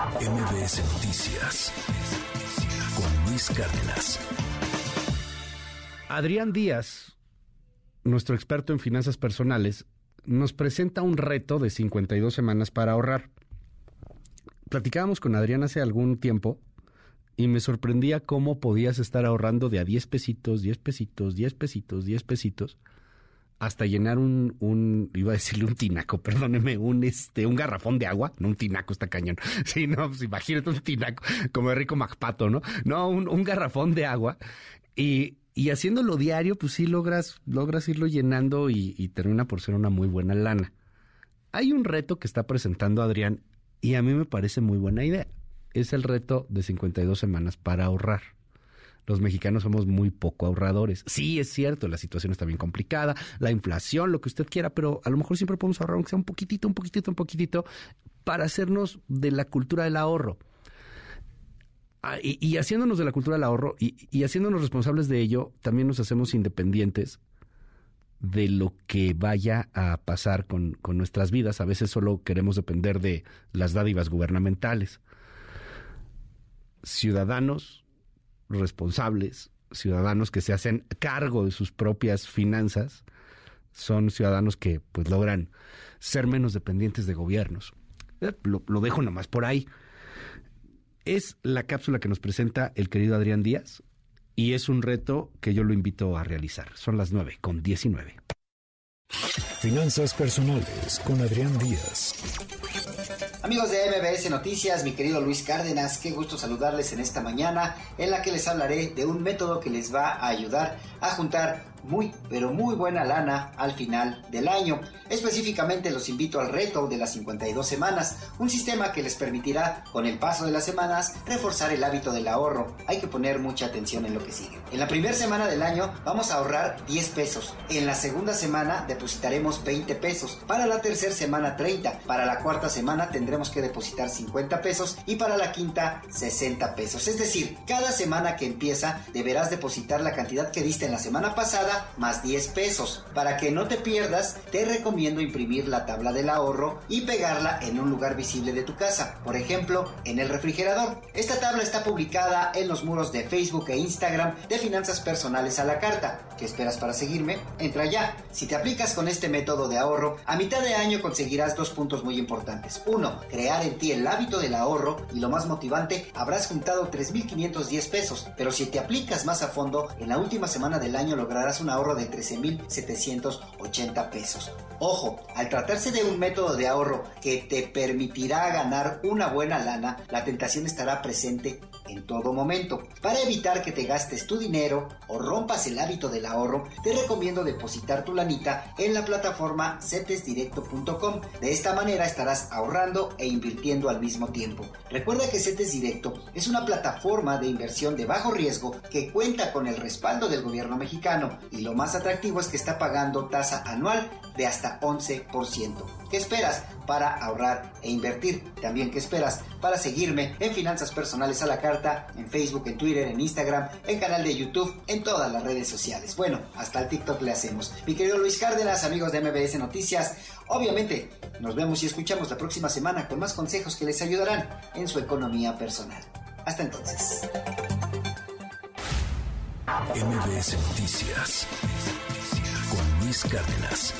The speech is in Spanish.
MBS Noticias con Luis Cárdenas. Adrián Díaz, nuestro experto en finanzas personales, nos presenta un reto de 52 semanas para ahorrar. Platicábamos con Adrián hace algún tiempo y me sorprendía cómo podías estar ahorrando de a 10 pesitos, 10 pesitos, 10 pesitos, 10 pesitos hasta llenar un, un, iba a decirle un tinaco, perdóneme, un este, un garrafón de agua, no un tinaco está cañón. Sí, no, pues imagínate un tinaco, como de rico Macpato, ¿no? No, un, un garrafón de agua. Y, y haciéndolo diario, pues sí logras, logras irlo llenando y, y termina por ser una muy buena lana. Hay un reto que está presentando Adrián y a mí me parece muy buena idea. Es el reto de 52 semanas para ahorrar los mexicanos somos muy poco ahorradores. Sí, es cierto, la situación está bien complicada, la inflación, lo que usted quiera, pero a lo mejor siempre podemos ahorrar, aunque sea un poquitito, un poquitito, un poquitito, para hacernos de la cultura del ahorro. Ah, y, haciéndonos de la cultura del ahorro y, haciéndonos responsables de ello, también nos hacemos independientes de lo que vaya a pasar con, con nuestras vidas. A veces solo queremos depender de las dádivas gubernamentales. Ciudadanos responsables, ciudadanos que se hacen cargo de sus propias finanzas, son ciudadanos que pues logran ser menos dependientes de gobiernos. Eh, lo, lo dejo nomás por ahí. Es la cápsula que nos presenta el querido Adrián Díaz y es un reto que yo lo invito a realizar. Son las 9 con 19. Finanzas personales con Adrián Díaz. Amigos de MBS Noticias, mi querido Luis Cárdenas, qué gusto saludarles en esta mañana en la que les hablaré de un método que les va a ayudar a juntar muy, pero muy buena lana al final del año. Específicamente los invito al reto de las 52 semanas, un sistema que les permitirá, con el paso de las semanas, reforzar el hábito del ahorro. Hay que poner mucha atención en lo que sigue. En la primera semana del año vamos a ahorrar 10 pesos. En la segunda semana depositaremos 20 pesos. Para la tercera semana 30. Para la cuarta semana tendremos que depositar 50 pesos y para la quinta 60 pesos. Es decir, cada semana que empieza deberás depositar la cantidad que diste en la semana pasada más 10 pesos. Para que no te pierdas, te recomiendo imprimir la tabla del ahorro y pegarla en un lugar visible de tu casa, por ejemplo, en el refrigerador. Esta tabla está publicada en los muros de Facebook e Instagram de Finanzas Personales a la Carta. ¿Qué esperas para seguirme? Entra ya. Si te aplicas con este método de ahorro, a mitad de año conseguirás dos puntos muy importantes. Uno, crear en ti el hábito del ahorro y lo más motivante, habrás juntado 3.510 pesos. Pero si te aplicas más a fondo, en la última semana del año lograrás un ahorro de 13.780 pesos. Ojo, al tratarse de un método de ahorro que te permitirá ganar una buena lana, la tentación estará presente en todo momento. Para evitar que te gastes tu dinero o rompas el hábito del ahorro, te recomiendo depositar tu lanita en la plataforma cetesdirecto.com. De esta manera estarás ahorrando e invirtiendo al mismo tiempo. Recuerda que Cetes Directo es una plataforma de inversión de bajo riesgo que cuenta con el respaldo del gobierno mexicano y lo más atractivo es que está pagando tasa anual de hasta 11%. ¿Qué esperas para ahorrar e invertir? También, ¿qué esperas para seguirme en Finanzas Personales a la Carta, en Facebook, en Twitter, en Instagram, en canal de YouTube, en todas las redes sociales? Bueno, hasta el TikTok le hacemos. Mi querido Luis Cárdenas, amigos de MBS Noticias, obviamente nos vemos y escuchamos la próxima semana con más consejos que les ayudarán en su economía personal. Hasta entonces. MBS Noticias con Luis Cárdenas.